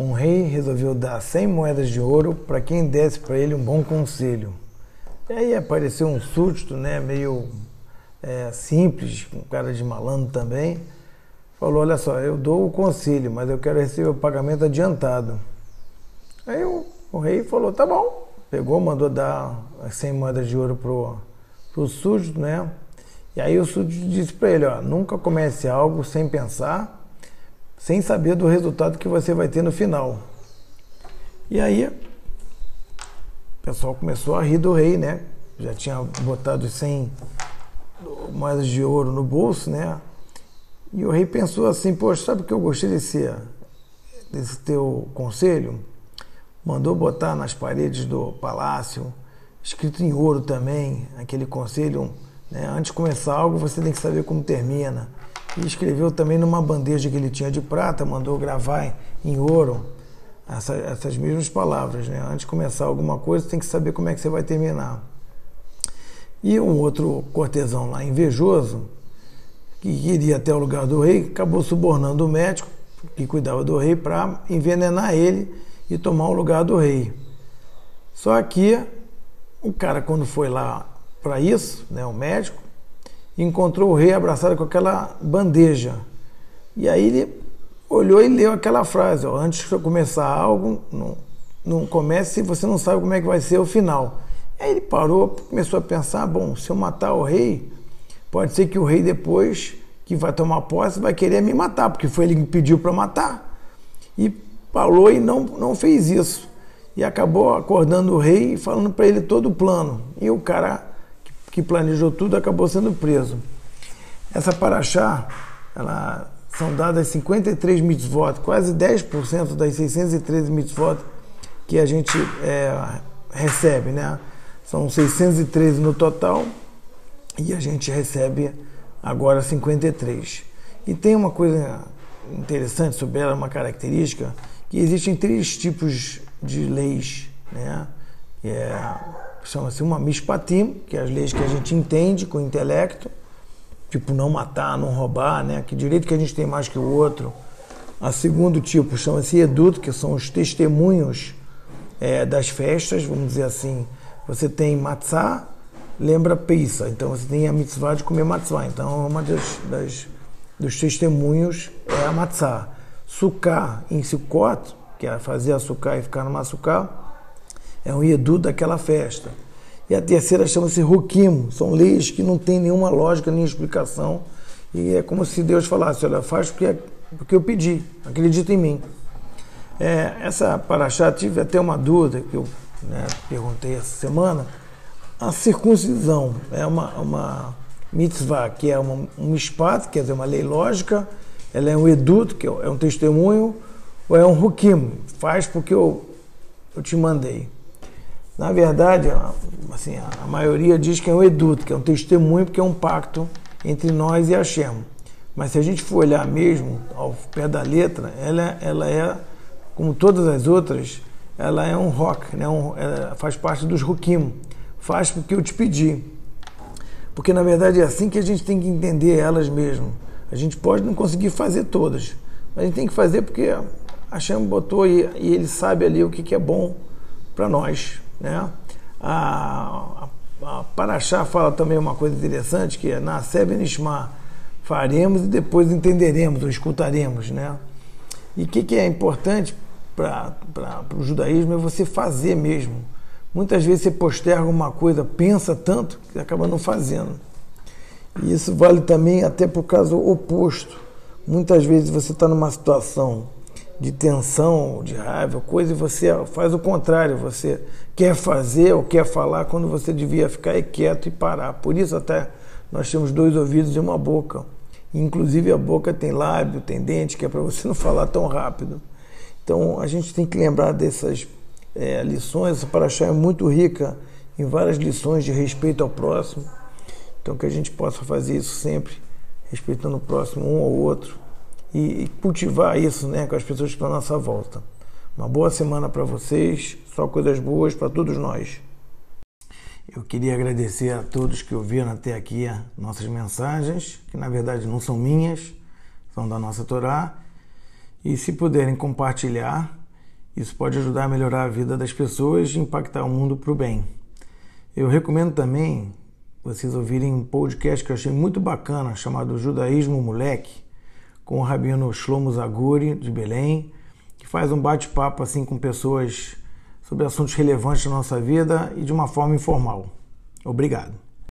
Um rei resolveu dar 100 moedas de ouro para quem desse para ele um bom conselho. E aí apareceu um súdito, né, meio é, simples, um cara de malandro também. Falou: Olha só, eu dou o conselho, mas eu quero receber o pagamento adiantado. Aí o, o rei falou: Tá bom. Pegou, mandou dar as 100 moedas de ouro pro, pro súdito, né? E aí o súdito disse para ele: Ó, nunca comece algo sem pensar sem saber do resultado que você vai ter no final. E aí, o pessoal começou a rir do rei, né? Já tinha botado 100 moedas de ouro no bolso, né? E o rei pensou assim: Poxa, sabe o que eu gostei desse, desse teu conselho? Mandou botar nas paredes do palácio, escrito em ouro também, aquele conselho. Né? Antes de começar algo, você tem que saber como termina. E escreveu também numa bandeja que ele tinha de prata, mandou gravar em ouro essa, essas mesmas palavras. Né? Antes de começar alguma coisa, tem que saber como é que você vai terminar. E um outro cortesão lá, invejoso, que iria até o lugar do rei, acabou subornando o médico que cuidava do rei para envenenar ele e tomar o lugar do rei. Só que o cara, quando foi lá para isso, né, o médico, encontrou o rei abraçado com aquela bandeja. E aí ele olhou e leu aquela frase: ó, antes de começar algo, não, não comece se você não sabe como é que vai ser o final. Aí ele parou, começou a pensar: bom, se eu matar o rei, pode ser que o rei depois que vai tomar posse vai querer me matar, porque foi ele que pediu para matar. E falou e não, não fez isso. E acabou acordando o rei e falando para ele todo o plano. E o cara que planejou tudo acabou sendo preso. Essa paraxá, ela são dadas 53 mitzvot, quase 10% das 613 mitzvot que a gente é, recebe, né? São 613 no total e a gente recebe agora 53. E tem uma coisa interessante sobre ela, uma característica, que existem três tipos de leis, né? É, chama-se uma mishpatim, que é as leis que a gente entende com o intelecto, tipo não matar, não roubar, né? Que direito que a gente tem mais que o outro. A segundo tipo chama-se edut, que são os testemunhos é, das festas, vamos dizer assim. Você tem matzah, lembra pizza, então você tem a mitzvah de comer matzah. Então uma das, das dos testemunhos é a matzah. Sukkah em Sukkot, que é fazer a sukkah e ficar numa sukkah, é um Edu daquela festa. E a terceira chama-se Rukim, são leis que não têm nenhuma lógica nem explicação. E é como se Deus falasse: olha, faz porque, porque eu pedi, acredita em mim. É, essa paraxá, tive até uma dúvida que eu né, perguntei essa semana. A circuncisão é uma, uma mitzvah, que é uma, um espaço, quer dizer, uma lei lógica, ela é um eduto, que é um testemunho, ou é um rukim, faz porque eu, eu te mandei. Na verdade, assim, a maioria diz que é um eduto, que é um testemunho, porque é um pacto entre nós e a Shem. Mas se a gente for olhar mesmo ao pé da letra, ela, ela é, como todas as outras, ela é um rock, né? Um, faz parte dos rukim, faz porque eu te pedi. Porque na verdade é assim que a gente tem que entender elas mesmo. A gente pode não conseguir fazer todas, mas a gente tem que fazer porque a Shem botou e, e ele sabe ali o que, que é bom para nós. Né? A, a, a Paraxá fala também uma coisa interessante, que é na Nishma, faremos e depois entenderemos ou escutaremos. Né? E o que, que é importante para o judaísmo é você fazer mesmo. Muitas vezes você posterga uma coisa, pensa tanto, que acaba não fazendo. E isso vale também até para o caso oposto. Muitas vezes você está numa situação de tensão, de raiva, coisa, e você faz o contrário, você quer fazer ou quer falar quando você devia ficar quieto e parar. Por isso até nós temos dois ouvidos e uma boca. Inclusive a boca tem lábio, tem dente, que é para você não falar tão rápido. Então a gente tem que lembrar dessas é, lições. Essa paraxá é muito rica em várias lições de respeito ao próximo. Então que a gente possa fazer isso sempre, respeitando o próximo um ao outro e, cultivar isso né, com as pessoas que estão à nossa volta. Uma boa semana para vocês, só coisas boas para todos nós. Eu queria agradecer a todos que ouviram até aqui nossas mensagens, que na verdade não são minhas, são da nossa Torá. E se puderem compartilhar, Isso pode ajudar a melhorar a vida das pessoas e impactar o mundo para o bem. Eu recomendo também vocês ouvirem um podcast que eu achei muito bacana, chamado Judaísmo Moleque, com o rabino Shlomo Zaguri, de Belém, que faz um bate-papo assim com pessoas sobre assuntos relevantes da nossa vida e de uma forma informal. Obrigado.